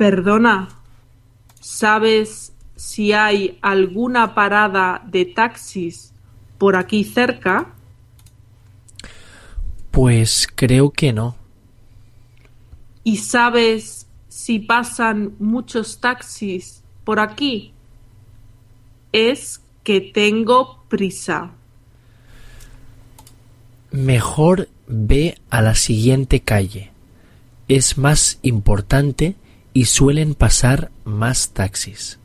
Perdona, ¿sabes si hay alguna parada de taxis por aquí cerca? Pues creo que no. ¿Y sabes si pasan muchos taxis por aquí? Es que tengo prisa. Mejor ve a la siguiente calle. Es más importante y suelen pasar más taxis.